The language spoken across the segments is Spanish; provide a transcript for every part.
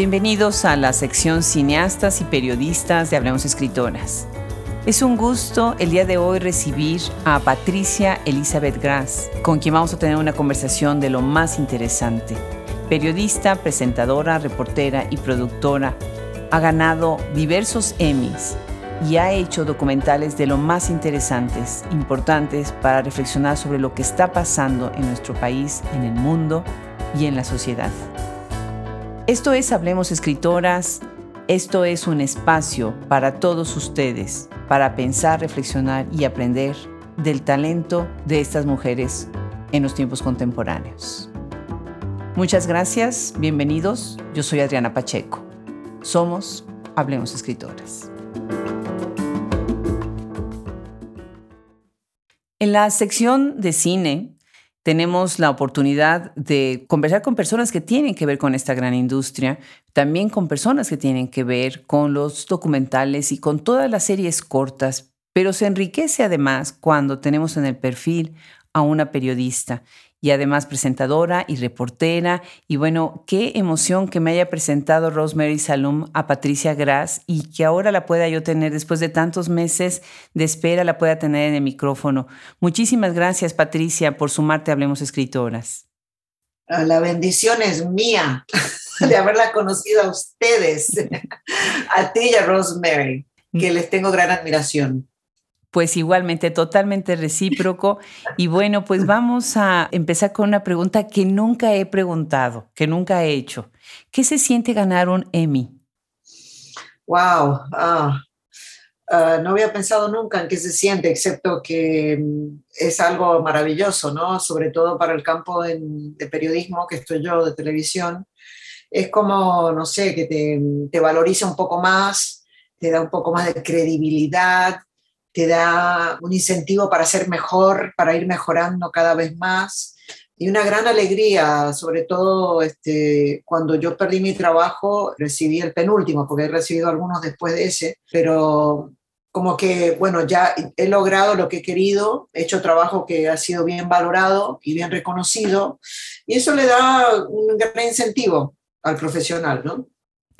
Bienvenidos a la sección Cineastas y Periodistas de Hablemos Escritoras. Es un gusto el día de hoy recibir a Patricia Elizabeth Grass, con quien vamos a tener una conversación de lo más interesante. Periodista, presentadora, reportera y productora, ha ganado diversos Emmys y ha hecho documentales de lo más interesantes, importantes para reflexionar sobre lo que está pasando en nuestro país, en el mundo y en la sociedad. Esto es Hablemos Escritoras. Esto es un espacio para todos ustedes, para pensar, reflexionar y aprender del talento de estas mujeres en los tiempos contemporáneos. Muchas gracias, bienvenidos. Yo soy Adriana Pacheco. Somos Hablemos Escritoras. En la sección de cine tenemos la oportunidad de conversar con personas que tienen que ver con esta gran industria, también con personas que tienen que ver con los documentales y con todas las series cortas, pero se enriquece además cuando tenemos en el perfil a una periodista y además presentadora y reportera. Y bueno, qué emoción que me haya presentado Rosemary Salum a Patricia Grass y que ahora la pueda yo tener después de tantos meses de espera, la pueda tener en el micrófono. Muchísimas gracias, Patricia, por sumarte a Hablemos Escritoras. Ah, la bendición es mía de haberla conocido a ustedes, a ti y a Rosemary, que les tengo gran admiración pues igualmente totalmente recíproco. Y bueno, pues vamos a empezar con una pregunta que nunca he preguntado, que nunca he hecho. ¿Qué se siente ganar un Emmy? Wow, ah, ah, no había pensado nunca en qué se siente, excepto que mm, es algo maravilloso, ¿no? Sobre todo para el campo de, periodismo que estoy yo, de televisión. Es como, no sé, que te, te valoriza un poco más, te da un poco más de credibilidad, te da un incentivo para ser mejor, para ir mejorando cada vez más y una gran alegría, sobre todo este, cuando yo perdí mi trabajo, recibí el penúltimo, porque he recibido algunos después de ese, pero como que, bueno, ya he logrado lo que he querido, he hecho trabajo que ha sido bien valorado y bien reconocido, y eso le da un gran incentivo al profesional, ¿no?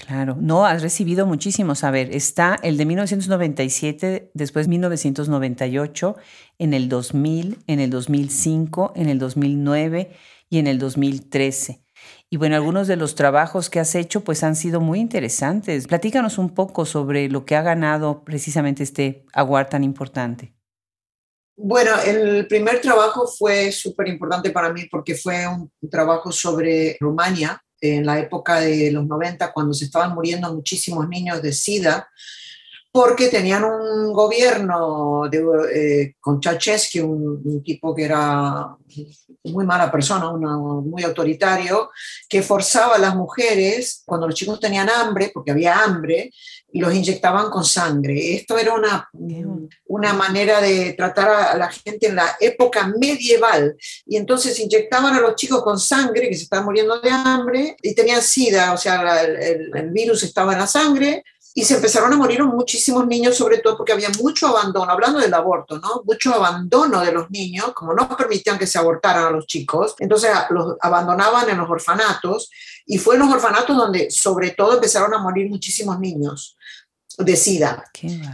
Claro, no, has recibido muchísimos. A ver, está el de 1997, después 1998, en el 2000, en el 2005, en el 2009 y en el 2013. Y bueno, algunos de los trabajos que has hecho pues han sido muy interesantes. Platícanos un poco sobre lo que ha ganado precisamente este aguar tan importante. Bueno, el primer trabajo fue súper importante para mí porque fue un trabajo sobre Rumania, en la época de los 90, cuando se estaban muriendo muchísimos niños de SIDA, porque tenían un gobierno de, eh, con Ceausescu, un, tipo que era muy mala persona, muy autoritario, que forzaba a las mujeres, cuando los chicos tenían hambre, porque había hambre, los inyectaban con sangre. Esto era una, una manera de tratar a la gente en la época medieval. Y entonces inyectaban a los chicos con sangre, que se estaban muriendo de hambre, y tenían sida, o sea, el, el virus estaba en la sangre, y se empezaron a morir muchísimos niños, sobre todo porque había mucho abandono, hablando del aborto, ¿no? Mucho abandono de los niños, como no permitían que se abortaran a los chicos, entonces los abandonaban en los orfanatos y fue en los orfanatos donde sobre todo empezaron a morir muchísimos niños de SIDA.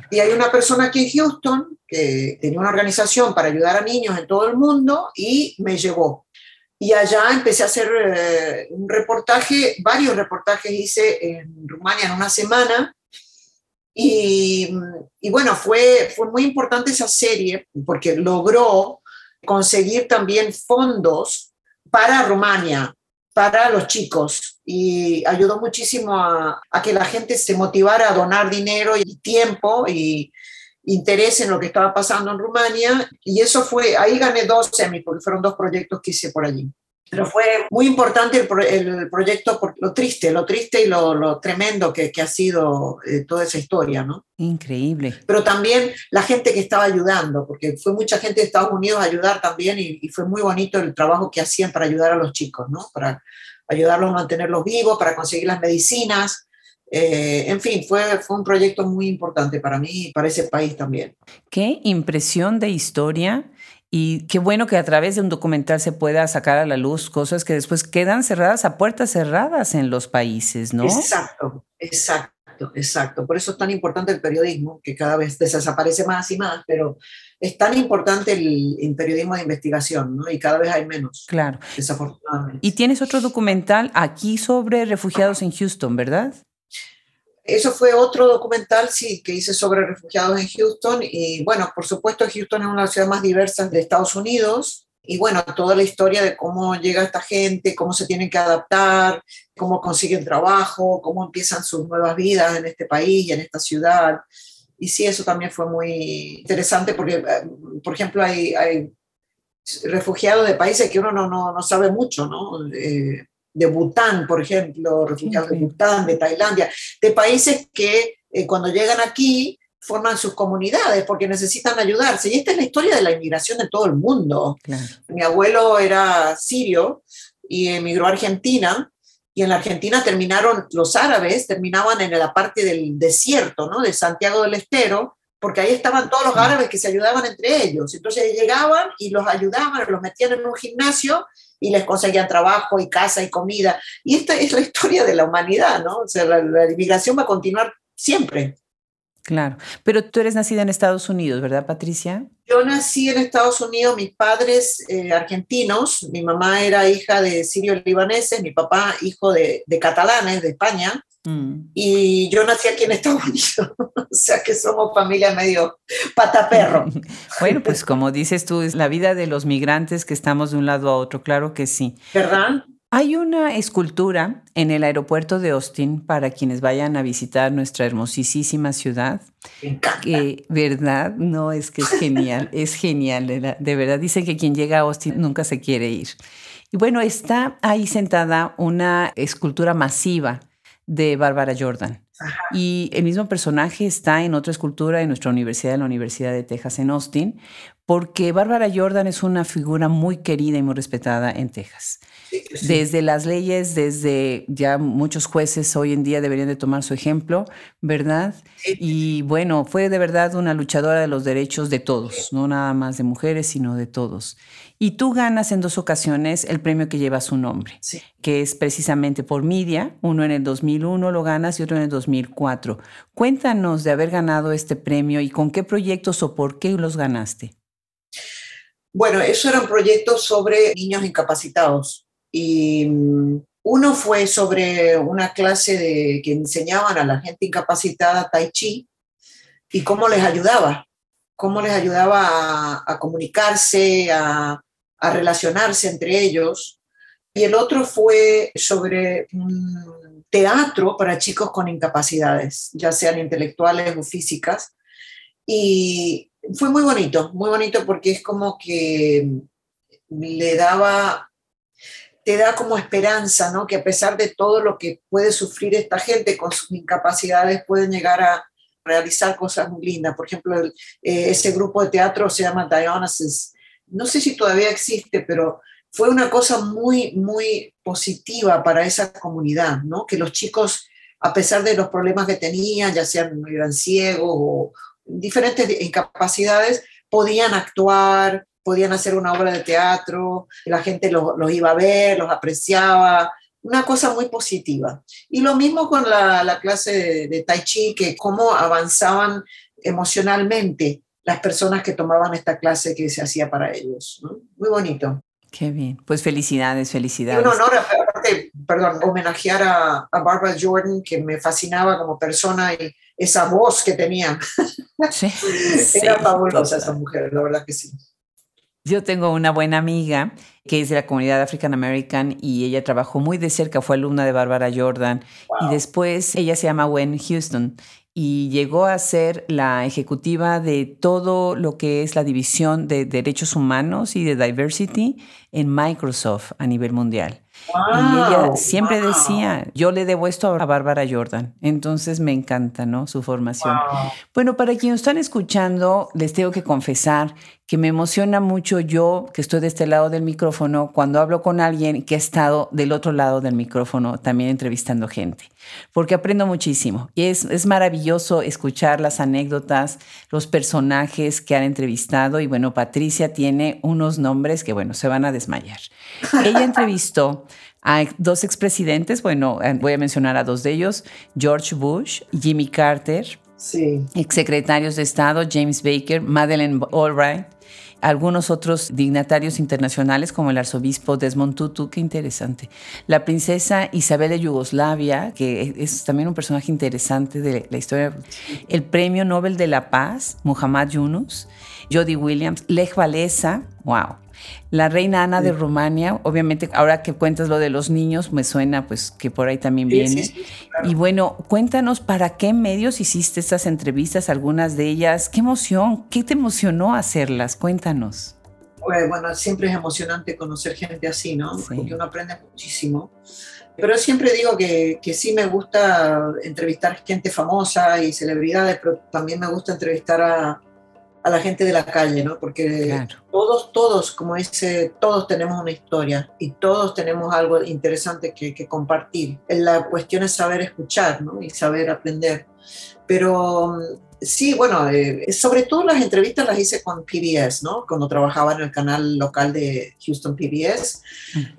Y hay una persona aquí en Houston que tenía una organización para ayudar a niños en todo el mundo y me llevó. Y allá empecé a hacer eh, un reportaje, varios reportajes hice en Rumania en una semana y, bueno, fue, fue muy importante esa serie porque logró conseguir también fondos para Rumania, para los chicos, y ayudó muchísimo a, a, que la gente se motivara a donar dinero y tiempo y interés en lo que estaba pasando en Rumania. Y eso fue, ahí gané dos semis, porque fueron dos proyectos que hice por allí. Pero fue muy importante el, proyecto por lo triste, lo triste y lo, tremendo que, ha sido eh, toda esa historia, ¿no? Increíble. Pero también la gente que estaba ayudando, porque fue mucha gente de Estados Unidos a ayudar también y, fue muy bonito el trabajo que hacían para ayudar a los chicos, ¿no? Para ayudarlos a mantenerlos vivos, para conseguir las medicinas. Eh, en fin, fue, fue un proyecto muy importante para mí y para ese país también. Qué impresión de historia Y qué bueno que a través de un documental se pueda sacar a la luz cosas que después quedan cerradas a puertas cerradas en los países, ¿no? Exacto, exacto, exacto. Por eso es tan importante el periodismo, que cada vez desaparece más y más, pero es tan importante el, periodismo de investigación, ¿no? Y cada vez hay menos. Claro. Desafortunadamente. Y tienes otro documental aquí sobre refugiados en Houston, ¿verdad? Eso fue otro documental, sí, que hice sobre refugiados en Houston. Y bueno, por supuesto, Houston es una de las ciudades más diversas de Estados Unidos. Y bueno, toda la historia de cómo llega esta gente, cómo se tienen que adaptar, cómo consiguen trabajo, cómo empiezan sus nuevas vidas en este país y en esta ciudad. Y sí, eso también fue muy interesante porque, eh, por ejemplo, hay, refugiados de países que uno no, no, no sabe mucho, ¿no? Eh, de Bután, por ejemplo, refugiados de Bután, de Tailandia, de países que eh, cuando llegan aquí forman sus comunidades porque necesitan ayudarse. Y esta es la historia de la inmigración de todo el mundo. Mi abuelo era sirio y emigró a Argentina y en la Argentina terminaron, los árabes terminaban en la parte del desierto, ¿no? De Santiago del Estero, porque ahí estaban todos los árabes que se ayudaban entre ellos. Entonces llegaban y los ayudaban, los metían en un gimnasio y les conseguían trabajo y casa y comida. Y esta es la historia de la humanidad, ¿no? O sea, la, la inmigración va a continuar siempre. Claro, pero tú eres nacida en Estados Unidos, ¿verdad, Patricia? Yo nací en Estados Unidos, mis padres eh, argentinos, mi mamá era hija de sirio-libaneses, mi papá hijo de, catalanes de España, mm. y yo nací aquí en Estados Unidos, o sea que somos familia medio pataperro. bueno, pues como dices tú, es la vida de los migrantes que estamos de un lado a otro, claro que sí. ¿Verdad? Hay una escultura en el aeropuerto de Austin para quienes vayan a visitar nuestra hermosísima ciudad. Que, ¿verdad? No, es que es genial, es genial, de verdad. Dicen que quien llega a Austin nunca se quiere ir. Y bueno, está ahí sentada una escultura masiva de Bárbara Jordan. Y el mismo personaje está en otra escultura en nuestra universidad, en la Universidad de Texas en Austin, porque Bárbara Jordan es una figura muy querida y muy respetada en Texas. Desde las leyes, desde ya muchos jueces hoy en día deberían de tomar su ejemplo, ¿verdad? Y bueno, fue de verdad una luchadora de los derechos de todos, no nada más de mujeres, sino de todos. Y tú ganas en dos ocasiones el premio que lleva su nombre, que es precisamente por Media, uno en el 2001 lo ganas y otro en el 2004. Cuéntanos de haber ganado este premio y con qué proyectos o por qué los ganaste. Bueno, eso eran proyectos sobre niños incapacitados. Y mm, uno fue sobre una clase de, que enseñaban a la gente incapacitada tai chi y cómo les ayudaba, cómo les ayudaba a, comunicarse, a, a, relacionarse entre ellos. Y el otro fue sobre un teatro para chicos con incapacidades, ya sean intelectuales o físicas. Y fue muy bonito, muy bonito porque es como que le daba te da como esperanza, ¿no? Que a pesar de todo lo que puede sufrir esta gente con sus incapacidades, pueden llegar a realizar cosas muy lindas. Por ejemplo, eh, ese grupo de teatro se llama Dionysus. No sé si todavía existe, pero fue una cosa muy, muy positiva para esa comunidad, ¿no? Que los chicos, a pesar de los problemas que tenían, ya sean eran ciegos o diferentes incapacidades, podían actuar, podían hacer una obra de teatro, la gente los, iba a ver, los apreciaba, una cosa muy positiva. Y lo mismo con la, clase de, Tai Chi, que cómo avanzaban emocionalmente las personas que tomaban esta clase que se hacía para ellos. Muy bonito. Qué bien. Pues felicidades, felicidades. Y un honor, aparte, perdón, homenajear a, a, Barbara Jordan, que me fascinaba como persona y esa voz que tenía. Sí, Era fabulosa esa mujer, la verdad que sí. Yo tengo una buena amiga que es de la comunidad African American y ella trabajó muy de cerca, fue alumna de Barbara Jordan y después ella se llama Gwen Houston y llegó a ser la ejecutiva de todo lo que es la división de derechos humanos y de diversity en Microsoft a nivel mundial. Y ella siempre decía, yo le debo esto a Bárbara Jordan. Entonces me encanta, ¿no? Su formación. Bueno, para quienes están escuchando, les tengo que confesar que me emociona mucho yo, que estoy de este lado del micrófono, cuando hablo con alguien que ha estado del otro lado del micrófono también entrevistando gente, porque aprendo muchísimo. Y es, es maravilloso escuchar las anécdotas, los personajes que han entrevistado. Y bueno, Patricia tiene unos nombres que, bueno, se van a desmayar. Ella entrevistó a dos expresidentes, bueno, eh, voy a mencionar a dos de ellos, George Bush, Jimmy Carter, sí. exsecretarios de Estado, James Baker, Madeleine Albright, algunos otros dignatarios internacionales como el arzobispo Desmond Tutu, qué interesante. La princesa Isabel de Yugoslavia, que es también un personaje interesante de la historia. El premio Nobel de la Paz, Muhammad Yunus. Jody Williams, Lech Walesa, wow. La reina Ana de Rumania, obviamente ahora que cuentas lo de los niños, me suena pues que por ahí también viene. Y bueno, cuéntanos para qué medios hiciste estas entrevistas, algunas de ellas, qué emoción, qué te emocionó hacerlas, cuéntanos. Pues, bueno, siempre es emocionante conocer gente así, ¿no? Porque uno aprende muchísimo. Pero siempre digo que, que, sí me gusta entrevistar gente famosa y celebridades, pero también me gusta entrevistar a, a la gente de la calle, ¿no? Porque todos, todos, como dice, todos tenemos una historia y todos tenemos algo interesante que, que compartir. La cuestión es saber escuchar, ¿no? Y saber aprender. Pero Sí, bueno, eh, sobre todo las entrevistas las hice con PBS, ¿no? Cuando trabajaba en el canal local de Houston PBS.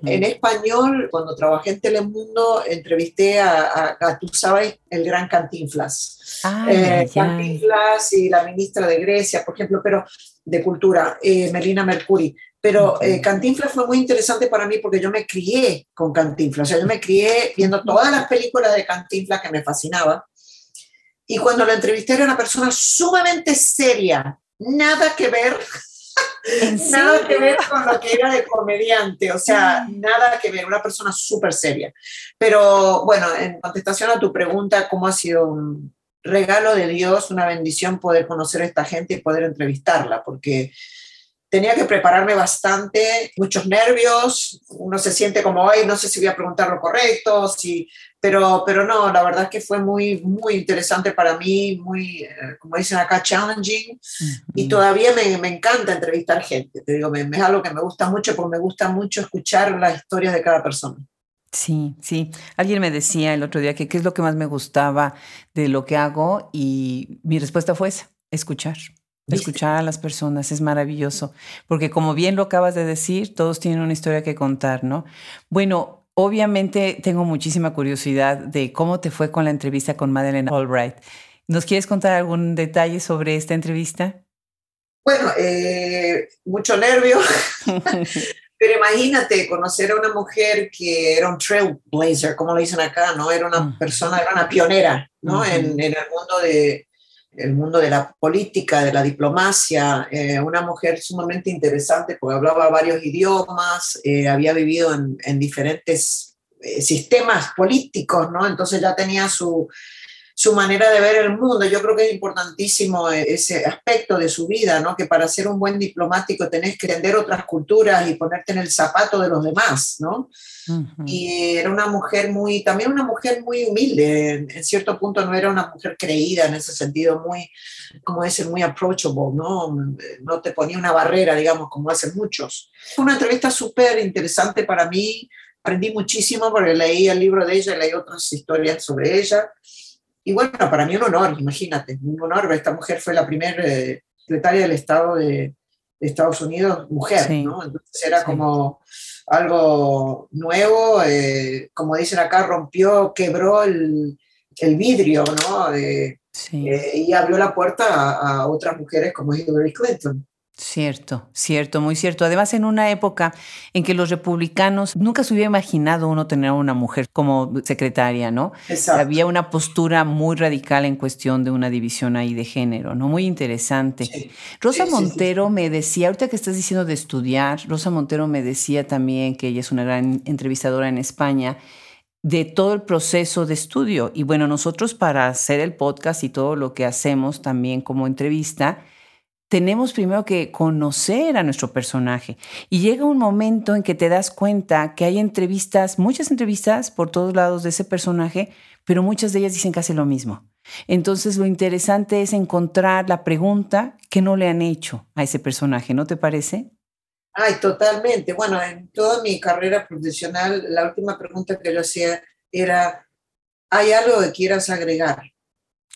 En español, cuando trabajé en Telemundo, entrevisté a, tú sabes, el gran Cantinflas. Ah, eh, Cantinflas y la ministra de Grecia, por ejemplo, pero de Cultura, eh, Melina Mercuri. Pero Cantinflas fue muy interesante para mí porque yo me crié con Cantinflas. O sea, yo me crié viendo todas las películas de Cantinflas que me fascinaban y cuando la entrevisté era una persona sumamente seria, nada que ver, nada que ver con lo que era de comediante, o sea, mm. nada que ver, una persona súper seria. Pero bueno, en contestación a tu pregunta, ¿cómo ha sido un regalo de Dios, una bendición poder conocer a esta gente y poder entrevistarla? Porque tenía que prepararme bastante, muchos nervios, uno se siente como, ay, no sé si voy a preguntar lo correcto, si, pero, pero no, la verdad es que fue muy, muy interesante para mí, muy, eh, como dicen acá, challenging, y todavía me, me, encanta entrevistar gente, te digo, me, es algo que me gusta mucho porque me gusta mucho escuchar las historias de cada persona. Sí, sí. Alguien me decía el otro día que qué es lo que más me gustaba de lo que hago y mi respuesta fue esa, escuchar. Escuchar a las personas es maravilloso, porque como bien lo acabas de decir, todos tienen una historia que contar, ¿no? Bueno, obviamente tengo muchísima curiosidad de cómo te fue con la entrevista con Madeleine Albright. ¿Nos quieres contar algún detalle sobre esta entrevista? Bueno, eh, mucho nervio, pero imagínate conocer a una mujer que era un trailblazer, como lo dicen acá, ¿no? Era una persona, era una pionera, ¿no? en, en, el mundo de, el mundo de la política, de la diplomacia, eh, una mujer sumamente interesante porque hablaba varios idiomas, eh, había vivido en, en diferentes eh, sistemas políticos, ¿no? Entonces ya tenía su, su manera de ver el mundo. Yo creo que es importantísimo ese aspecto de su vida, ¿no? Que para ser un buen diplomático tenés que entender otras culturas y ponerte en el zapato de los demás, ¿no? Y era una mujer muy, también una mujer muy humilde, en, cierto punto no era una mujer creída en ese sentido, muy, como decir, muy approachable, ¿no? No te ponía una barrera, digamos, como hacen muchos. Fue una entrevista súper interesante para mí, aprendí muchísimo porque leí el libro de ella, leí otras historias sobre ella y bueno, para mí un honor, imagínate, un honor. Esta mujer fue la primera eh, secretaria del Estado de, Estados Unidos, mujer, ¿no? Entonces era como algo nuevo, eh, como dicen acá, rompió, quebró el, el vidrio, ¿no? Eh, y abrió la puerta a, a, otras mujeres como Hillary Clinton. Cierto, cierto, muy cierto. Además, en una época en que los republicanos nunca se hubiera imaginado uno tener a una mujer como secretaria, ¿no? Había una postura muy radical en cuestión de una división ahí de género, ¿no? Muy interesante. Rosa Montero me decía, ahorita que estás diciendo de estudiar, Rosa Montero me decía también que ella es una gran entrevistadora en España de todo el proceso de estudio. Y bueno, nosotros para hacer el podcast y todo lo que hacemos también como entrevista, tenemos primero que conocer a nuestro personaje. Y llega un momento en que te das cuenta que hay entrevistas, muchas entrevistas por todos lados de ese personaje, pero muchas de ellas dicen casi lo mismo. Entonces lo interesante es encontrar la pregunta que no le han hecho a ese personaje, ¿no te parece? Ay, totalmente. Bueno, en toda mi carrera profesional, la última pregunta que yo hacía era, ¿hay algo que quieras agregar?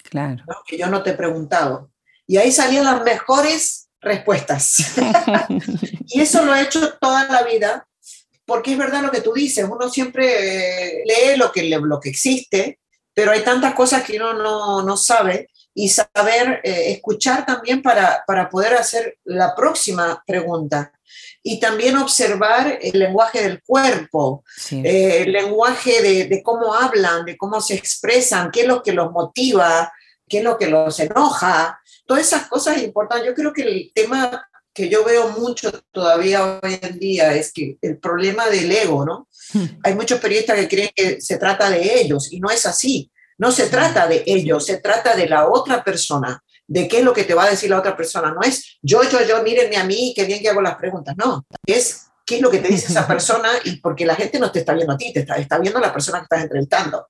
Claro. Que yo no te he preguntado. Y ahí salían las mejores respuestas. y eso lo he hecho toda la vida, porque es verdad lo que tú dices, uno siempre eh, lee lo que, lo que existe, pero hay tantas cosas que uno no, no sabe y saber eh, escuchar también para, para poder hacer la próxima pregunta y también observar el lenguaje del cuerpo, eh, el lenguaje de, de, cómo hablan, de cómo se expresan, qué es lo que los motiva, qué es lo que los enoja. Todas esas cosas importantes. Yo creo que el tema que yo veo mucho todavía hoy en día es que el problema del ego, ¿no? Hmm. Hay muchos periodistas que creen que se trata de ellos y no es así. No se trata de ellos, se trata de la otra persona, de qué es lo que te va a decir la otra persona. No es yo, yo, yo, mírenme a mí, qué bien que hago las preguntas. No, es qué es lo que te dice esa persona y porque la gente no te está viendo a ti, te está, está viendo a la persona que estás entrevistando.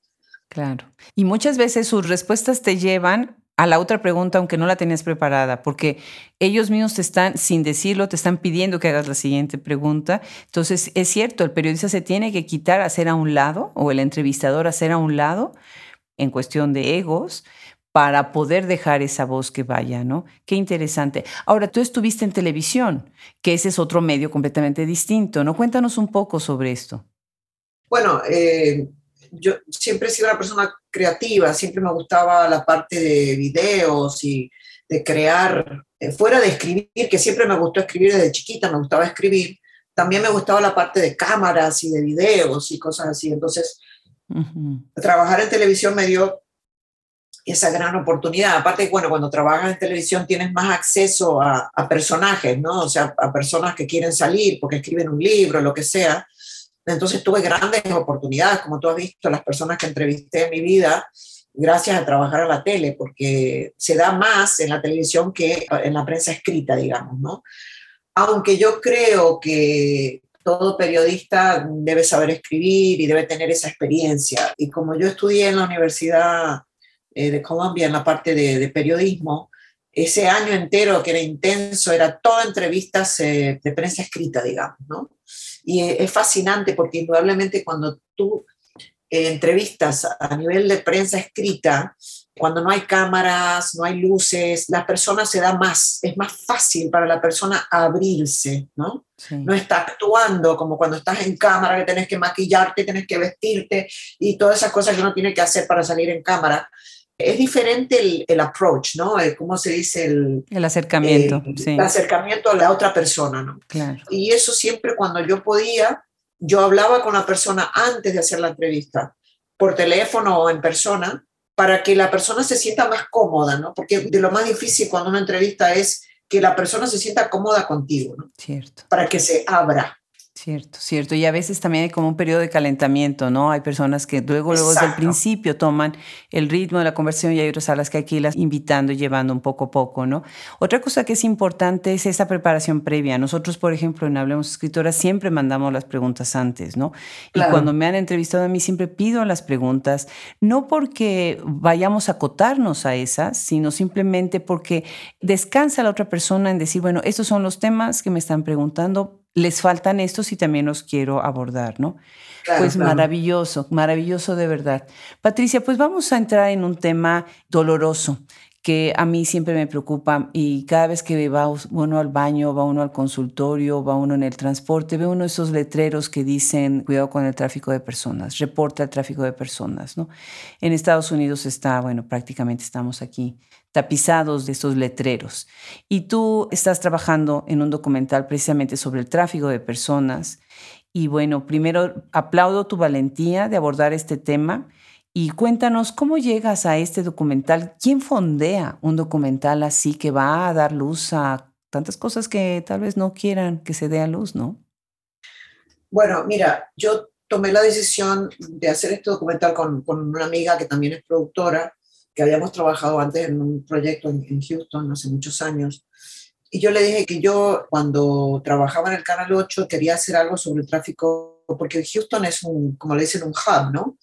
Claro. Y muchas veces sus respuestas te llevan a la otra pregunta, aunque no la tenías preparada, porque ellos mismos te están, sin decirlo, te están pidiendo que hagas la siguiente pregunta. Entonces, es cierto, el periodista se tiene que quitar, hacer a un lado, o el entrevistador hacer a un lado, en cuestión de egos, para poder dejar esa voz que vaya, ¿no? Qué interesante. Ahora, tú estuviste en televisión, que ese es otro medio completamente distinto, ¿no? Cuéntanos un poco sobre esto. Bueno, eh, yo siempre he sido una persona creativa, siempre me gustaba la parte de videos y de crear, eh, fuera de escribir, que siempre me gustó escribir desde chiquita, me gustaba escribir, también me gustaba la parte de cámaras y de videos y cosas así. Entonces, trabajar en televisión me dio esa gran oportunidad. Aparte, bueno, cuando trabajas en televisión tienes más acceso a, personajes, ¿no? O sea, a personas que quieren salir porque escriben un libro, lo que sea. Entonces tuve grandes oportunidades, como tú has visto, las personas que entrevisté en mi vida, gracias a trabajar en la tele, porque se da más en la televisión que en la prensa escrita, digamos, ¿no? Aunque yo creo que todo periodista debe saber escribir y debe tener esa experiencia. Y como yo estudié en la Universidad eh, de Colombia en la parte de, periodismo, ese año entero que era intenso, era toda entrevistas eh, de prensa escrita, digamos, ¿no? Y es fascinante porque indudablemente cuando tú eh, entrevistas a nivel de prensa escrita, cuando no hay cámaras, no hay luces, la persona se da más, es más fácil para la persona abrirse, ¿no? No está actuando como cuando estás en cámara, que tienes que maquillarte, tienes que vestirte y todas esas cosas que uno tiene que hacer para salir en cámara. Es diferente el, el approach, ¿no? ¿Cómo se dice? El, el acercamiento. sí. El acercamiento a la otra persona, ¿no? Claro. Y eso siempre cuando yo podía, yo hablaba con la persona antes de hacer la entrevista, por teléfono o en persona, para que la persona se sienta más cómoda, ¿no? Porque de lo más difícil cuando una entrevista es que la persona se sienta cómoda contigo, ¿no? Cierto. Para que se abra. Cierto, cierto. Y a veces también hay como un periodo de calentamiento, ¿no? Hay personas que luego, luego desde el principio toman el ritmo de la conversación y hay otras a las que aquí las invitando y llevando un poco a poco, ¿no? Otra cosa que es importante es esa preparación previa. Nosotros, por ejemplo, en Hablemos Escritoras siempre mandamos las preguntas antes, ¿no? Y cuando me han entrevistado a mí siempre pido las preguntas, no porque vayamos a acotarnos a esas, sino simplemente porque descansa la otra persona en decir, bueno, estos son los temas que me están preguntando, les faltan estos y también los quiero abordar, ¿no? pues maravilloso, maravilloso de verdad. Patricia, pues vamos a entrar en un tema doloroso que a mí siempre me preocupa y cada vez que va uno al baño, va uno al consultorio, va uno en el transporte, ve uno esos letreros que dicen cuidado con el tráfico de personas, reporta el tráfico de personas, ¿no? En Estados Unidos está, bueno, prácticamente estamos aquí tapizados de esos letreros. Y tú estás trabajando en un documental precisamente sobre el tráfico de personas. Y bueno, primero aplaudo tu valentía de abordar este tema y cuéntanos cómo llegas a este documental. ¿Quién fondea un documental así que va a dar luz a tantas cosas que tal vez no quieran que se dé a luz, no? Bueno, mira, yo tomé la decisión de hacer este documental con, con una amiga que también es productora que habíamos trabajado antes en un proyecto en, Houston hace muchos años. y yo le dije que yo cuando trabajaba en el Canal 8 quería hacer algo sobre el tráfico, porque Houston es un, como le dicen, un hub, ¿no?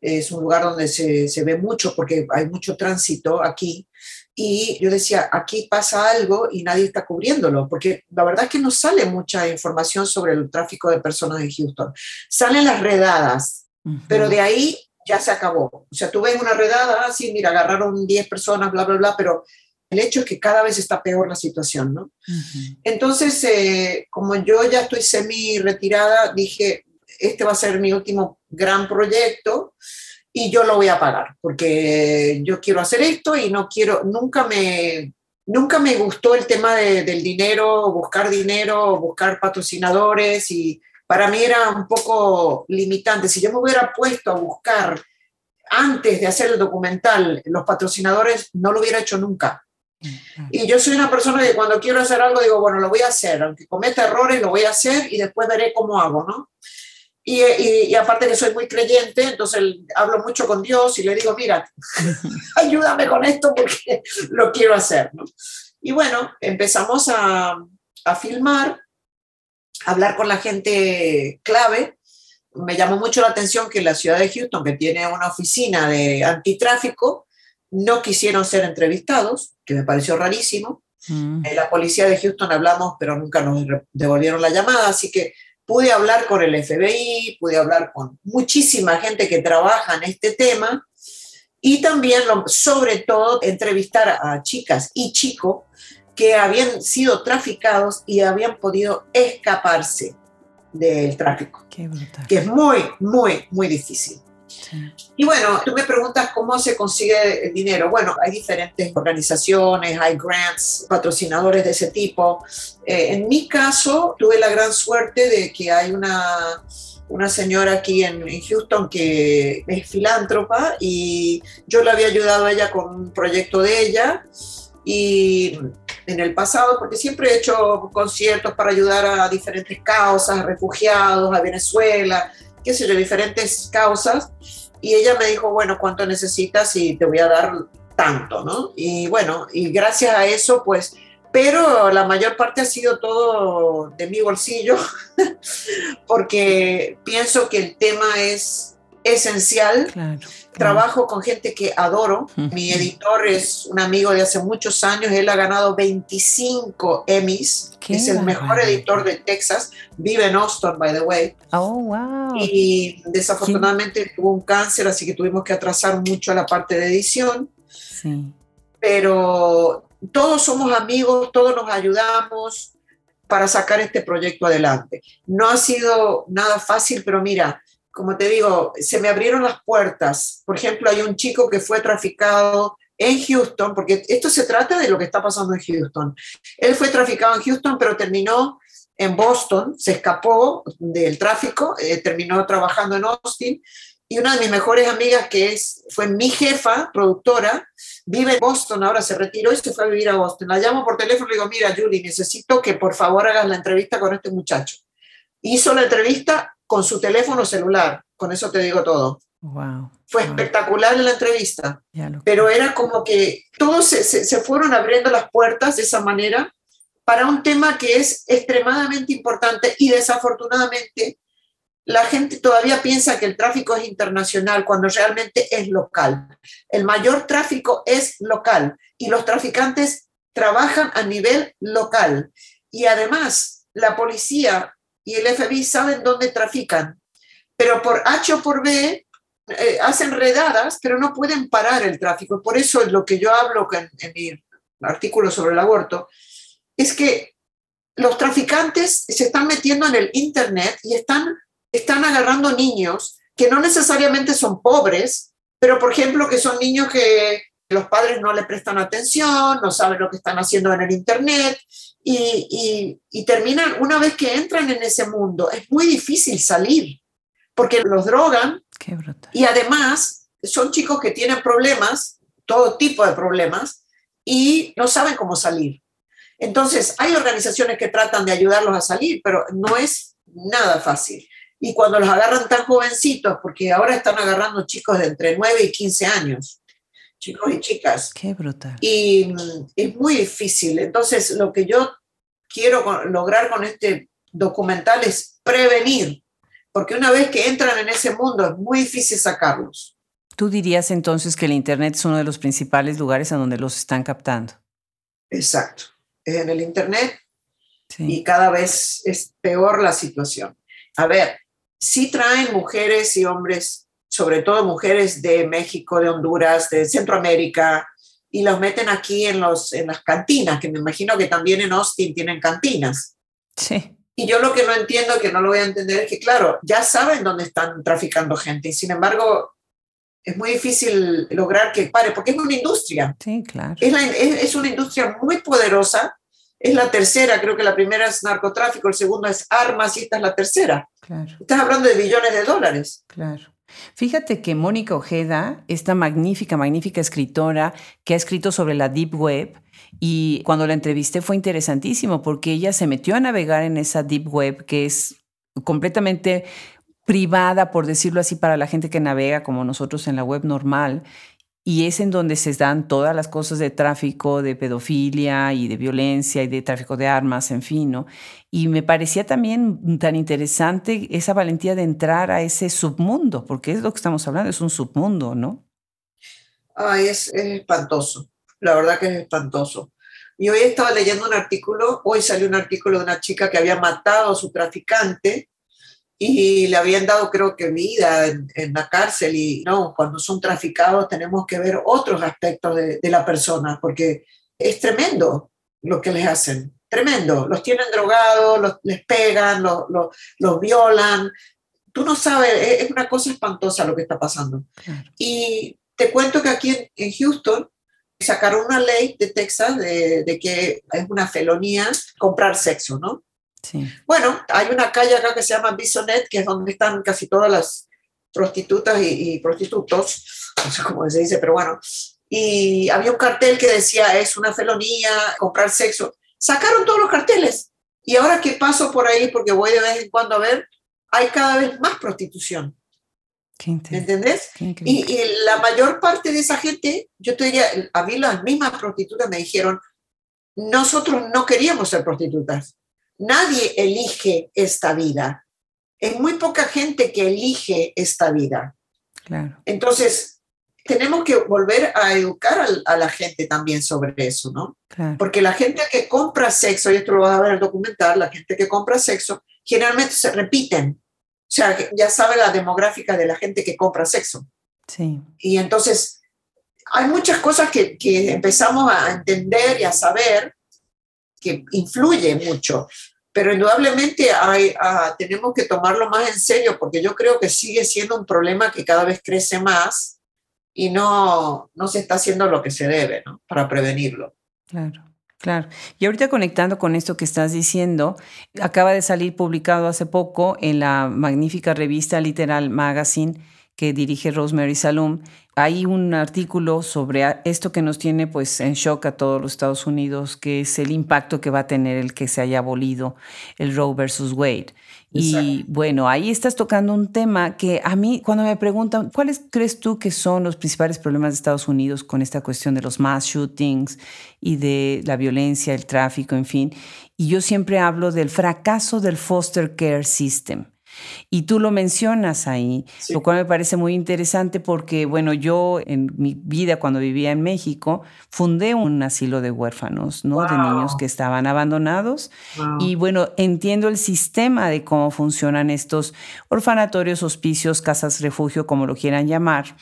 Es un lugar donde se, se ve mucho porque hay mucho tránsito aquí. Y yo decía, aquí pasa algo y nadie está cubriéndolo, porque la verdad es que no sale mucha información sobre el tráfico de personas en Houston. Salen las redadas, pero de ahí ya se acabó. O sea, tú ves una redada, así, ah, mira, agarraron 10 personas, bla, bla, bla, pero el hecho es que cada vez está peor la situación, ¿no? Entonces, eh, como yo ya estoy semi retirada, dije, este va a ser mi último gran proyecto y yo lo voy a pagar, porque yo quiero hacer esto y no quiero, nunca me, nunca me gustó el tema del dinero, buscar dinero, buscar patrocinadores y para mí era un poco limitante. Si yo me hubiera puesto a buscar antes de hacer el documental los patrocinadores, no lo hubiera hecho nunca. Y yo soy una persona que cuando quiero hacer algo digo, bueno, lo voy a hacer, aunque cometa errores, lo voy a hacer y después veré cómo hago, ¿no? Y, y, aparte que soy muy creyente, entonces hablo mucho con Dios y le digo, mira, ayúdame con esto porque lo quiero hacer, ¿no? Y bueno, empezamos a, a filmar, a hablar con la gente clave. Me llamó mucho la atención que la ciudad de Houston, que tiene una oficina de antitráfico, no quisieron ser entrevistados, que me pareció rarísimo. Mm. En la policía de Houston hablamos, pero nunca nos devolvieron la llamada, así que pude hablar con el FBI, pude hablar con muchísima gente que trabaja en este tema y también, sobre todo, entrevistar a chicas y chicos que habían sido traficados y habían podido escaparse del tráfico, que es muy, muy, muy difícil. Y bueno, tú me preguntas cómo se consigue el dinero. Bueno, hay diferentes organizaciones, hay grants, patrocinadores de ese tipo. Eh, en mi caso, tuve la gran suerte de que hay una, una señora aquí en, Houston que es filántropa y yo le había ayudado a ella con un proyecto de ella y en el pasado, porque siempre he hecho conciertos para ayudar a diferentes causas, a refugiados, a Venezuela, qué sé yo, diferentes causas. Y ella me dijo, bueno, ¿cuánto necesitas? Y te voy a dar tanto, ¿no? Y bueno, y gracias a eso, pues, pero la mayor parte ha sido todo de mi bolsillo, porque pienso que el tema es esencial. Claro. Trabajo con gente que adoro. Mi editor es un amigo de hace muchos años. Él ha ganado 25 Emmys. Es el mejor editor de Texas. Vive en Austin, by the way. Oh, wow. Y desafortunadamente tuvo un cáncer, así que tuvimos que atrasar mucho la parte de edición. Sí. Pero todos somos amigos, todos nos ayudamos para sacar este proyecto adelante. No ha sido nada fácil, pero mira, como te digo, se me abrieron las puertas. Por ejemplo, hay un chico que fue traficado en Houston, porque esto se trata de lo que está pasando en Houston. Él fue traficado en Houston, pero terminó en Boston, se escapó del tráfico, eh, terminó trabajando en Austin. Y una de mis mejores amigas, que es, fue mi jefa, productora, vive en Boston, ahora se retiró y se fue a vivir a Boston. La llamo por teléfono y le digo, mira, Julie, necesito que por favor hagas la entrevista con este muchacho. Hizo la entrevista con su teléfono celular. Con eso te digo todo. Wow, Fue espectacular en la entrevista, pero era como que todos se, se, fueron abriendo las puertas de esa manera para un tema que es extremadamente importante y desafortunadamente la gente todavía piensa que el tráfico es internacional cuando realmente es local. El mayor tráfico es local y los traficantes trabajan a nivel local. Y además, la policía y el FBI saben dónde trafican, pero por H o por B eh, hacen redadas, pero no pueden parar el tráfico. Por eso es lo que yo hablo en, en mi artículo sobre el aborto, es que los traficantes se están metiendo en el Internet y están, están agarrando niños que no necesariamente son pobres, pero por ejemplo que son niños que los padres no le prestan atención, no saben lo que están haciendo en el Internet y, terminan, una vez que entran en ese mundo, es muy difícil salir porque los drogan y además son chicos que tienen problemas, todo tipo de problemas, y no saben cómo salir. Entonces, hay organizaciones que tratan de ayudarlos a salir, pero no es nada fácil. Y cuando los agarran tan jovencitos, porque ahora están agarrando chicos de entre 9 y 15 años, chicos y chicas. Qué brutal. Y mm, es muy difícil. Entonces, lo que yo quiero lograr con este documental es prevenir, porque una vez que entran en ese mundo es muy difícil sacarlos. ¿Tú dirías entonces que el Internet es uno de los principales lugares a donde los están captando? Exacto. Es en el Internet y cada vez es peor la situación. A ver, sí traen mujeres y hombres, sobre todo mujeres de México, de Honduras, de Centroamérica, y los meten aquí en, los, en las cantinas, que me imagino que también en Austin tienen cantinas. Sí. Y yo lo que no entiendo, que no lo voy a entender, es que, claro, ya saben dónde están traficando gente y sin embargo es muy difícil lograr que pare, porque es una industria. Sí, claro. Es, es, una industria muy poderosa. Es la tercera, creo que la primera es narcotráfico, el segundo es armas y esta es la tercera. Claro. Estás hablando de billones de dólares. Claro. Fíjate que Mónica Ojeda, esta magnífica, magnífica escritora que ha escrito sobre la Deep Web, y cuando la entrevisté fue interesantísimo porque ella se metió a navegar en esa Deep Web que es completamente privada, por decirlo así, para la gente que navega como nosotros en la web normal. Y es en donde se dan todas las cosas de tráfico, de pedofilia y de violencia y de tráfico de armas, en fin, ¿no? Y me parecía también tan interesante esa valentía de entrar a ese submundo, porque es lo que estamos hablando, es un submundo, ¿no? Ay, es, es espantoso, la verdad que es espantoso. Y hoy estaba leyendo un artículo, hoy salió un artículo de una chica que había matado a su traficante y le habían dado creo que vida en, la cárcel y no, cuando son traficados tenemos que ver otros aspectos de, la persona porque es tremendo lo que les hacen, tremendo, los tienen drogados, los, les pegan, los, los, violan, tú no sabes, es, una cosa espantosa lo que está pasando. Y te cuento que aquí en, Houston sacaron una ley de Texas de, de que es una felonía comprar sexo, ¿no? Bueno, hay una calle acá que se llama Bisonet, que es donde están casi todas las prostitutas y, prostitutos, no sé cómo se dice, pero bueno. Y había un cartel que decía, es una felonía comprar sexo. Sacaron todos los carteles. Y ahora que paso por ahí, porque voy de vez en cuando a ver, hay cada vez más prostitución. ¿Me entendés? Y, y, la mayor parte de esa gente, yo te diría, a mí las mismas prostitutas me dijeron, nosotros no queríamos ser prostitutas, Nadie elige esta vida. Hay muy poca gente que elige esta vida. Entonces, tenemos que volver a educar a, la gente también sobre eso, ¿no? Porque la gente que compra sexo, y esto lo vas a ver en el documental, la gente que compra sexo, generalmente se repiten. O sea, ya sabe la demográfica de la gente que compra sexo. Sí. Y entonces, hay muchas cosas que, que empezamos a entender y a saber que influye mucho pero indudablemente hay, ah, tenemos que tomarlo más en serio porque yo creo que sigue siendo un problema que cada vez crece más y no, no se está haciendo lo que se debe ¿no? para prevenirlo. Claro. Claro. Y ahorita conectando con esto que estás diciendo, acaba de salir publicado hace poco en la magnífica revista Literal Magazine que dirige Rosemary Salum, hay un artículo sobre esto que nos tiene pues en shock a todos los Estados Unidos, que es el impacto que va a tener el que se haya abolido el Roe versus Wade. Y bueno, ahí estás tocando un tema que a mí cuando me preguntan, ¿cuáles crees tú que son los principales problemas de Estados Unidos con esta cuestión de los mass shootings y de la violencia, el tráfico, en fin? Y yo siempre hablo del fracaso del foster care system. Y tú lo mencionas ahí, lo cual me parece muy interesante porque, bueno, yo en mi vida cuando vivía en México fundé un asilo de huérfanos, ¿no? De niños que estaban abandonados. Y bueno, entiendo el sistema de cómo funcionan estos orfanatorios, hospicios, casas refugio, como lo quieran llamar.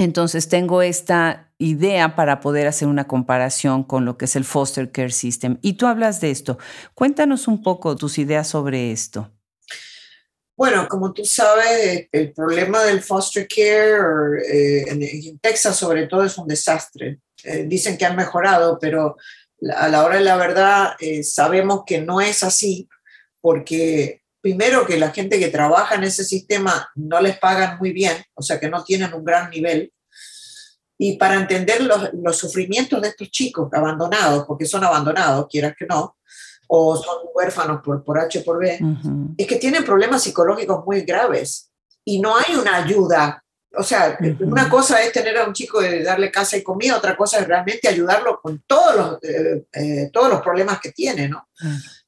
Entonces tengo esta idea para poder hacer una comparación con lo que es el foster care system. Y tú hablas de esto. Cuéntanos un poco tus ideas sobre esto. Bueno, como tú sabes, el problema del foster care eh, en, Texas sobre todo es un desastre. Eh, dicen que han mejorado, pero a la hora de la verdad eh, sabemos que no es así, porque primero que la gente que trabaja en ese sistema no les pagan muy bien, o sea que no tienen un gran nivel. Y para entender los, los sufrimientos de estos chicos abandonados, porque son abandonados, quieras que no, o son huérfanos por, por H por B, es que tienen problemas psicológicos muy graves y no hay una ayuda. O sea, una cosa es tener a un chico de darle casa y comida, otra cosa es realmente ayudarlo con todos los, eh, eh, todos los problemas que tiene, ¿no?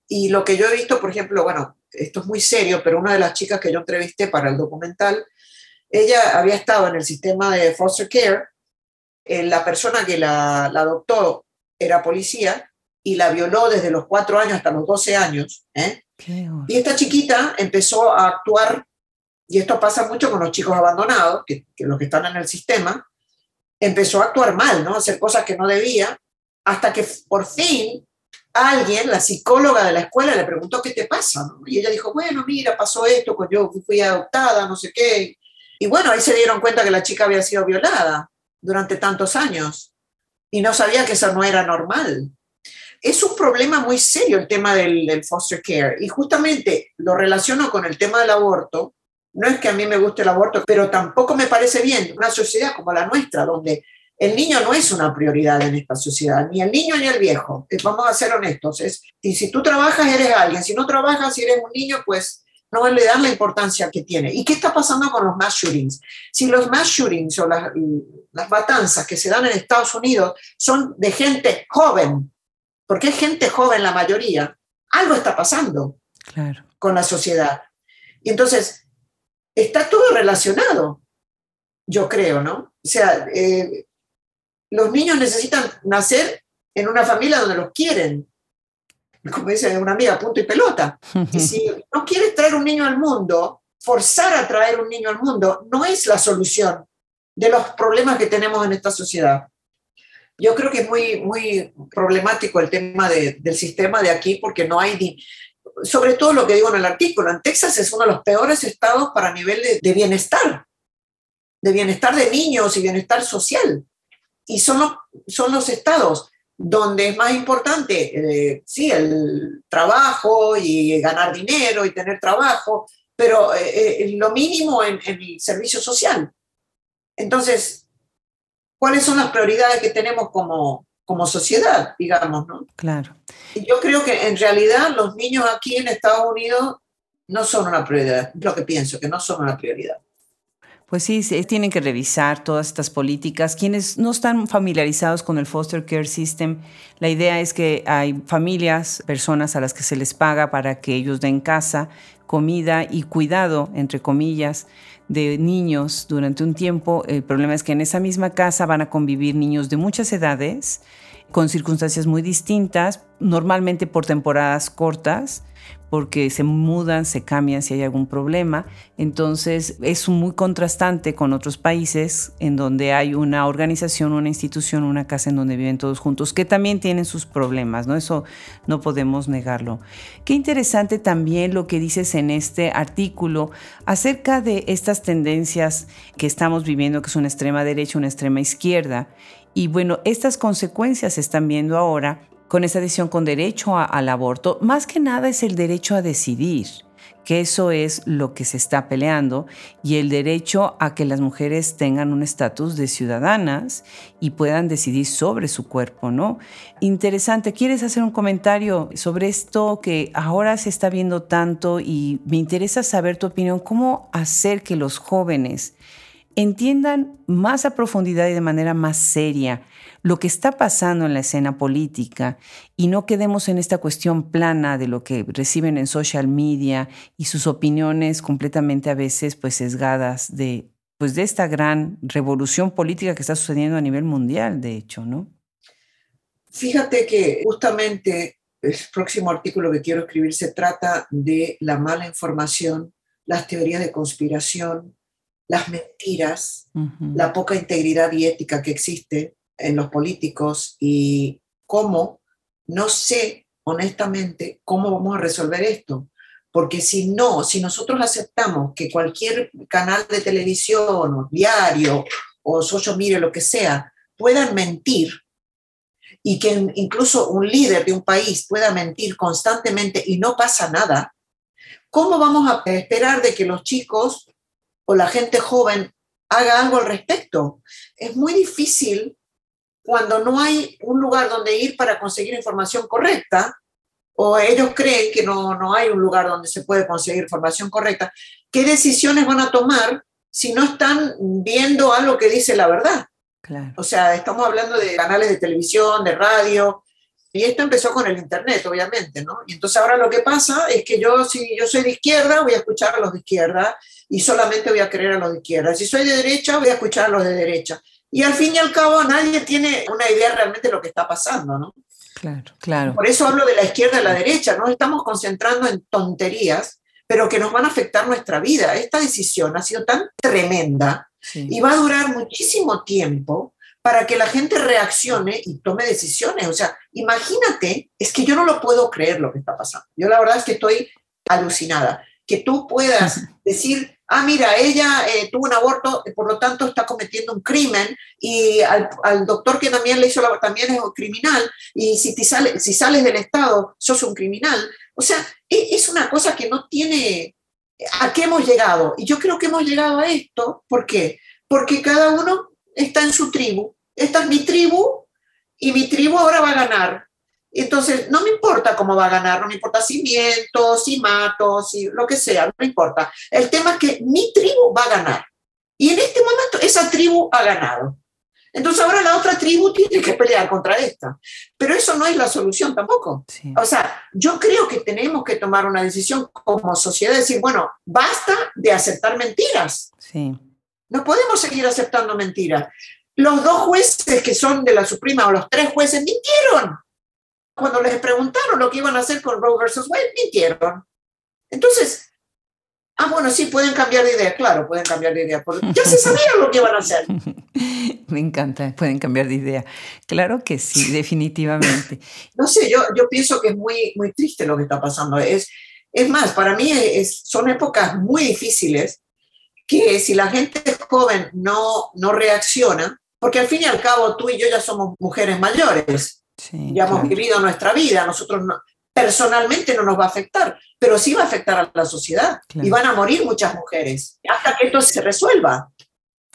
Y lo que yo he visto, por ejemplo, bueno, esto es muy serio, pero una de las chicas que yo entrevisté para el documental, ella había estado en el sistema de foster care, eh, la persona que la, la adoptó era policía y la violó desde los cuatro años hasta los 12 años. ¿eh? Y esta chiquita empezó a actuar, y esto pasa mucho con los chicos abandonados, que, los que están en el sistema, empezó a actuar mal, ¿no? A hacer cosas que no debía, hasta que por fin alguien, la psicóloga de la escuela, le preguntó qué te pasa, Y ella dijo, bueno, mira, pasó esto, pues yo fui adoptada, no sé qué. Y bueno, ahí se dieron cuenta que la chica había sido violada durante tantos años y no sabía que eso no era normal es un problema muy serio el tema del, foster care y justamente lo relaciono con el tema del aborto. No es que a mí me guste el aborto, pero tampoco me parece bien una sociedad como la nuestra, donde el niño no es una prioridad en esta sociedad, ni el niño ni el viejo. Eh, vamos a ser honestos. Es, y si tú trabajas, eres alguien. Si no trabajas, si eres un niño, pues no le dan la importancia que tiene. ¿Y qué está pasando con los mass shootings? Si los mass shootings o las, las matanzas que se dan en Estados Unidos son de gente joven, porque es gente joven la mayoría, algo está pasando con la sociedad. Y entonces, está todo relacionado, yo creo, ¿no? O sea, eh, los niños necesitan nacer en una familia donde los quieren, como dice una amiga, punto y pelota. Y si no quieres traer un niño al mundo, forzar a traer un niño al mundo no es la solución de los problemas que tenemos en esta sociedad. Yo creo que es muy, muy problemático el tema del sistema de aquí porque no hay, sobre todo lo que digo en el artículo, en Texas es uno de los peores estados para nivel de, bienestar, de bienestar de niños y bienestar social. Y son, son los estados donde es más importante, eh, sí, el trabajo y ganar dinero y tener trabajo, pero eh, eh, lo mínimo en, en el servicio social. Entonces, cuáles son las prioridades que tenemos como, como sociedad, digamos, ¿no? Claro. Yo creo que en realidad los niños aquí en Estados Unidos no son una prioridad, es lo que pienso, que no son una prioridad. Pues sí, tienen que revisar todas estas políticas. Quienes no están familiarizados con el foster care system, la idea es que hay familias, personas a las que se les paga para que ellos den casa, comida y cuidado, entre comillas, de niños durante un tiempo. El problema es que en esa misma casa van a convivir niños de muchas edades, con circunstancias muy distintas, normalmente por temporadas cortas, porque se mudan, se cambian si hay algún problema. Entonces es muy contrastante con otros países en donde hay una organización, una institución, una casa en donde viven todos juntos, que también tienen sus problemas, ¿no? Eso no podemos negarlo. Qué interesante también lo que dices en este artículo acerca de estas tendencias que estamos viviendo, que es una extrema derecha, una extrema izquierda. Y bueno, estas consecuencias se están viendo ahora con esa decisión con derecho al aborto, más que nada es el derecho a decidir, que eso es lo que se está peleando, y el derecho a que las mujeres tengan un estatus de ciudadanas y puedan decidir sobre su cuerpo, ¿no? Interesante, ¿quieres hacer un comentario sobre esto que ahora se está viendo tanto y me interesa saber tu opinión, cómo hacer que los jóvenes entiendan más a profundidad y de manera más seria lo que está pasando en la escena política y no quedemos en esta cuestión plana de lo que reciben en social media y sus opiniones completamente a veces pues sesgadas de pues de esta gran revolución política que está sucediendo a nivel mundial, de hecho, ¿no? Fíjate que justamente el próximo artículo que quiero escribir se trata de la mala información, las teorías de conspiración, las mentiras, la poca integridad y ética que existe en los políticos y cómo, no sé honestamente cómo vamos a resolver esto. Porque si no, si nosotros aceptamos que cualquier canal de televisión o diario o social media, lo que sea, puedan mentir y que incluso un líder de un país pueda mentir constantemente y no pasa nada, ¿cómo vamos a esperar de que los chicos o la gente joven haga algo al respecto? Es muy difícil cuando no hay un lugar donde ir para conseguir información correcta, o ellos creen que no, no hay un lugar donde se puede conseguir información correcta, ¿qué decisiones van a tomar si no están viendo algo que dice la verdad? Claro. O sea, estamos hablando de canales de televisión, de radio, y esto empezó con el Internet, obviamente, ¿no? Y entonces ahora lo que pasa es que yo, si yo soy de izquierda, voy a escuchar a los de izquierda y solamente voy a creer a los de izquierda. Si soy de derecha, voy a escuchar a los de derecha. Y al fin y al cabo nadie tiene una idea realmente de lo que está pasando, ¿no? Claro, claro. Por eso hablo de la izquierda y la derecha, ¿no? Estamos concentrando en tonterías, pero que nos van a afectar nuestra vida. Esta decisión ha sido tan tremenda Sí. y va a durar muchísimo tiempo para que la gente reaccione y tome decisiones. O sea, imagínate, es que yo no lo puedo creer lo que está pasando. Yo la verdad es que estoy alucinada. Que tú puedas decir, ah, mira, ella eh, tuvo un aborto, por lo tanto está cometiendo un crimen, y al, al doctor que también le hizo el aborto también es un criminal, y si, te sale, si sales del Estado, sos un criminal. O sea, e- es una cosa que no tiene... ¿A qué hemos llegado? Y yo creo que hemos llegado a esto, ¿por qué? Porque cada uno está en su tribu. Esta es mi tribu y mi tribu ahora va a ganar. Entonces, no me importa cómo va a ganar, no me importa si miento, si mato, si lo que sea, no me importa. El tema es que mi tribu va a ganar. Y en este momento esa tribu ha ganado. Entonces ahora la otra tribu tiene que pelear contra esta. Pero eso no es la solución tampoco. Sí. O sea, yo creo que tenemos que tomar una decisión como sociedad, decir, bueno, basta de aceptar mentiras. Sí. No podemos seguir aceptando mentiras. Los dos jueces que son de la Suprema o los tres jueces mintieron. Cuando les preguntaron lo que iban a hacer con Roe versus Wade, mintieron. Entonces, ah, bueno, sí, pueden cambiar de idea. Claro, pueden cambiar de idea. porque ya se sabía lo que iban a hacer. Me encanta, pueden cambiar de idea. Claro que sí, definitivamente. No sé, yo, yo pienso que es muy, muy triste lo que está pasando. Es, es más, para mí es- son épocas muy difíciles que si la gente joven no, no reacciona, porque al fin y al cabo tú y yo ya somos mujeres mayores, Sí, ya hemos vivido nuestra vida, nosotros no- personalmente no nos va a afectar, pero sí va a afectar a la sociedad Claro. y van a morir muchas mujeres hasta que esto se resuelva.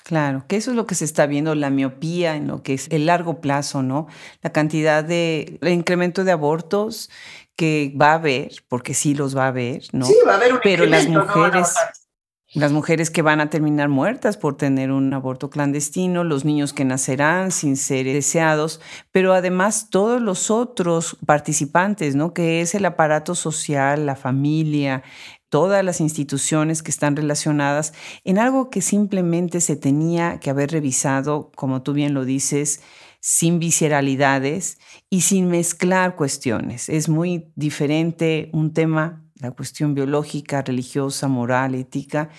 Claro, que eso es lo que se está viendo, la miopía en lo que es el largo plazo, ¿no? La cantidad de, el incremento de abortos que va a haber, porque sí los va a haber, ¿no? Sí, va a haber un Pero las no las mujeres que van a terminar muertas por tener un aborto clandestino, los niños que nacerán sin ser deseados, pero además todos los otros participantes, ¿no? Que es el aparato social, la familia, todas las instituciones que están relacionadas en algo que simplemente se tenía que haber revisado, como tú bien lo dices, sin visceralidades y sin mezclar cuestiones. Es muy diferente un tema, la cuestión biológica, religiosa, moral, ética,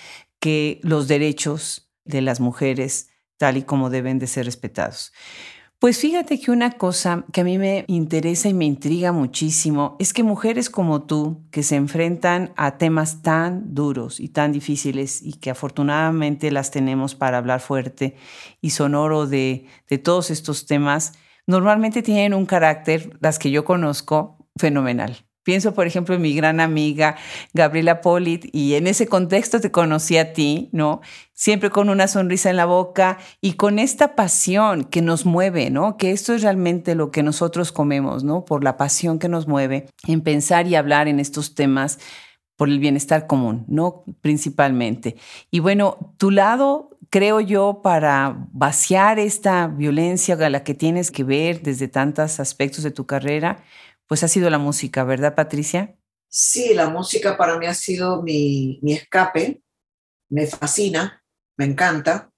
que los derechos de las mujeres tal y como deben de ser respetados. Pues fíjate que una cosa que a mí me interesa y me intriga muchísimo es que mujeres como tú, que se enfrentan a temas tan duros y tan difíciles y que afortunadamente las tenemos para hablar fuerte y sonoro de, de todos estos temas, normalmente tienen un carácter, las que yo conozco, fenomenal. Pienso, por ejemplo, en mi gran amiga Gabriela Polit y en ese contexto te conocí a ti, ¿no? Siempre con una sonrisa en la boca y con esta pasión que nos mueve, ¿no? Que esto es realmente lo que nosotros comemos, ¿no? Por la pasión que nos mueve en pensar y hablar en estos temas por el bienestar común, ¿no? Principalmente. Y bueno, tu lado creo yo, para vaciar esta violencia a la que tienes que ver desde tantos aspectos de tu carrera, pues ha sido la música, ¿verdad, Patricia? Sí, la música para mí ha sido mi, mi escape, me fascina, me encanta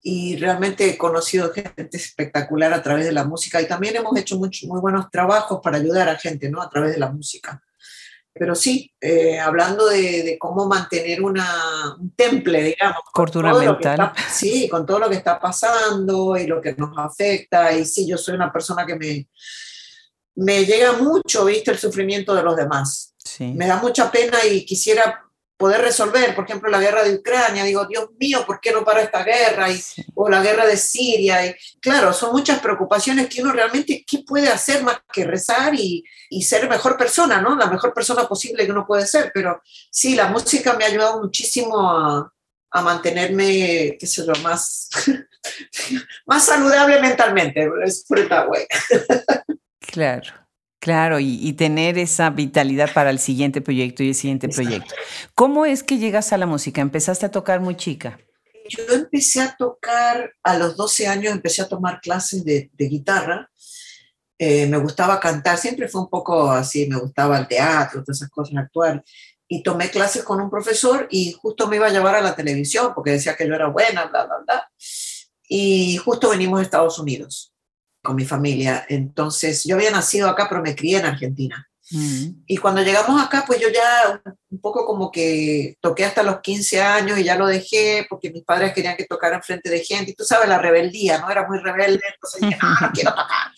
y realmente he conocido gente espectacular a través de la música y también hemos hecho mucho, muy buenos trabajos para ayudar a gente ¿no? a través de la música. Pero sí, eh, hablando de, de, cómo mantener una, un temple, digamos. Cultura mental. Está, sí, con todo lo que está pasando y lo que nos afecta. Y sí, yo soy una persona que me, me llega mucho, viste, el sufrimiento de los demás. Sí. Me da mucha pena y quisiera poder resolver, por ejemplo, la guerra de Ucrania. Digo, Dios mío, ¿por qué no para esta guerra? Y, sí. O la guerra de Siria. Y, claro, son muchas preocupaciones que uno realmente, ¿qué puede hacer más que rezar y, y ser mejor persona, ¿no? La mejor persona posible que uno puede ser. Pero sí, la música me ha ayudado muchísimo a, a mantenerme, qué sé yo, más, más saludable mentalmente. Es fruta, güey. Claro. Claro, y, y, tener esa vitalidad para el siguiente proyecto y el siguiente proyecto. ¿Cómo es que llegas a la música? ¿Empezaste a tocar muy chica? yo empecé a tocar a los 12 años, empecé a tomar clases de, guitarra. Eh, me gustaba cantar, siempre fue un poco así, me gustaba el teatro, todas esas cosas, actuar. Y tomé clases con un profesor y justo me iba a llevar a la televisión porque decía que yo era buena, bla, bla, bla. Y justo venimos a Estados Unidos con mi familia. Entonces, yo había nacido acá, pero me crié en Argentina. Mm. Y cuando llegamos acá, pues yo ya un poco como que toqué hasta los 15 años y ya lo dejé porque mis padres querían que tocara en frente de gente. Y tú sabes, la rebeldía, ¿no? Era muy rebelde, entonces dije, no, no quiero tocar.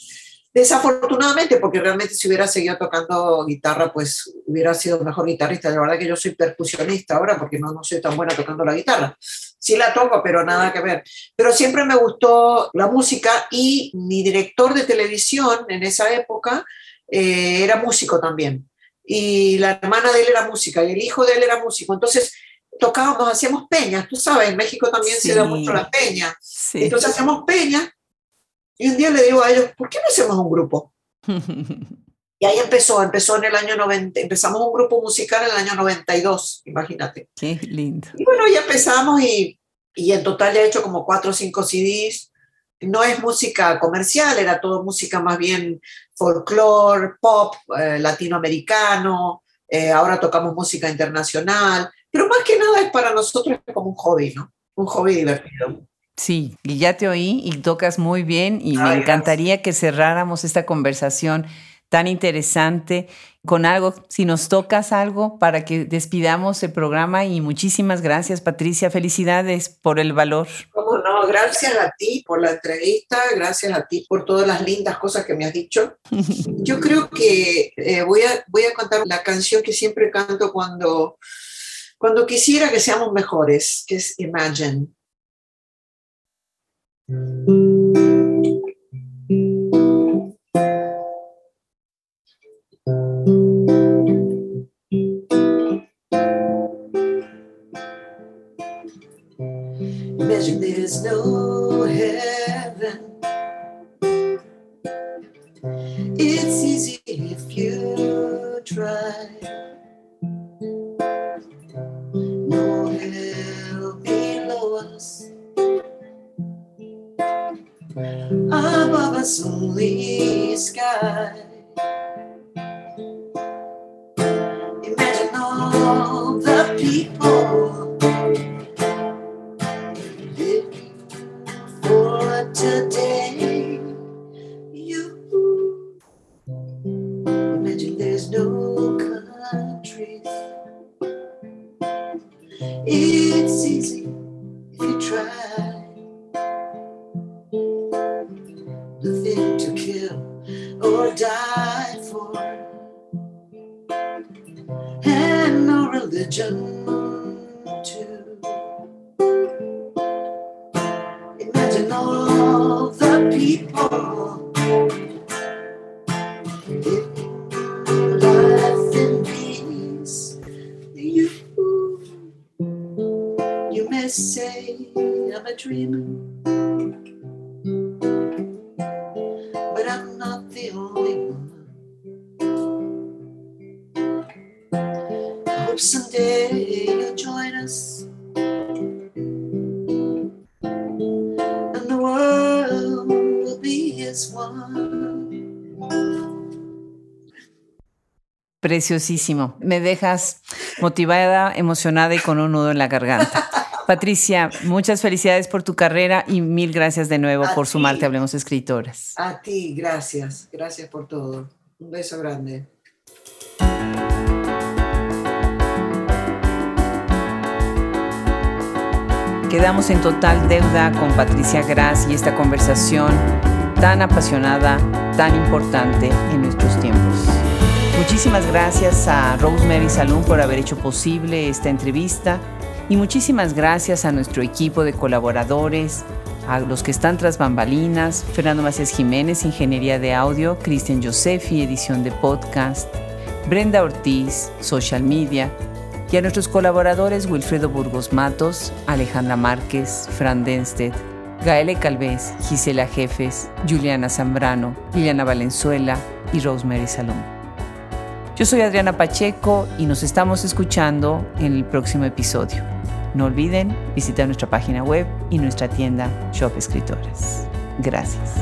Desafortunadamente, porque realmente si hubiera seguido tocando guitarra, pues hubiera sido mejor guitarrista. La verdad que yo soy percusionista ahora porque no, no soy tan buena tocando la guitarra. Sí la toco, pero nada que ver. Pero siempre me gustó la música y mi director de televisión en esa época eh, era músico también. Y la hermana de él era música y el hijo de él era músico. Entonces tocábamos, hacíamos peñas. Tú sabes, en México también se da mucho la peña. Entonces hacíamos peñas. Y un día le digo a ellos, ¿por qué no hacemos un grupo? y ahí empezó, empezó en el año 90, empezamos un grupo musical en el año 92, imagínate. Qué lindo. Y bueno, ya empezamos y, y en total ya he hecho como cuatro o cinco CDs no es música comercial, era todo música más bien folclore, pop, eh, latinoamericano, eh, ahora tocamos música internacional, pero más que nada es para nosotros como un hobby, ¿no? Un hobby divertido. Sí, y ya te oí y tocas muy bien y me encantaría que cerráramos esta conversación tan interesante con algo, si nos tocas algo para que despidamos el programa y muchísimas gracias Patricia, felicidades por el valor. ¿Cómo no? Gracias a ti por la entrevista, gracias a ti por todas las lindas cosas que me has dicho. Yo creo que eh, voy, a, voy a cantar la canción que siempre canto cuando, cuando quisiera que seamos mejores, que es Imagine. There's no heaven. It's easy if you try. Above us only sky. Imagine all the people Preciosísimo. Me dejas motivada, emocionada y con un nudo en la garganta. Patricia, muchas felicidades por tu carrera y mil gracias de nuevo por sumarte a Hablemos Escritoras. A ti, gracias. Gracias por todo. Un beso grande. Quedamos en total deuda con Patricia Gras y esta conversación tan apasionada, tan importante en nuestros tiempos. Muchísimas gracias a Rosemary Salón por haber hecho posible esta entrevista y muchísimas gracias a nuestro equipo de colaboradores, a los que están tras bambalinas, Fernando Macías Jiménez, Ingeniería de Audio, Cristian Josefi, Edición de Podcast, Brenda Ortiz, Social Media, y a nuestros colaboradores Wilfredo Burgos Matos, Alejandra Márquez, Fran Denstedt, Gaele Calvez, Gisela Jefes, Juliana Zambrano, Liliana Valenzuela y Rosemary Salón. Yo soy Adriana Pacheco y nos estamos escuchando en el próximo episodio. No olviden visitar nuestra página web y nuestra tienda Shop Escritoras. Gracias.